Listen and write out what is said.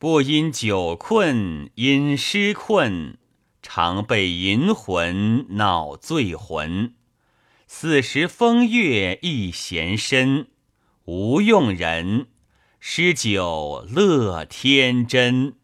不因酒困，因诗困，常被淫魂恼醉魂。四时风月一闲身，无用人，诗酒乐天真。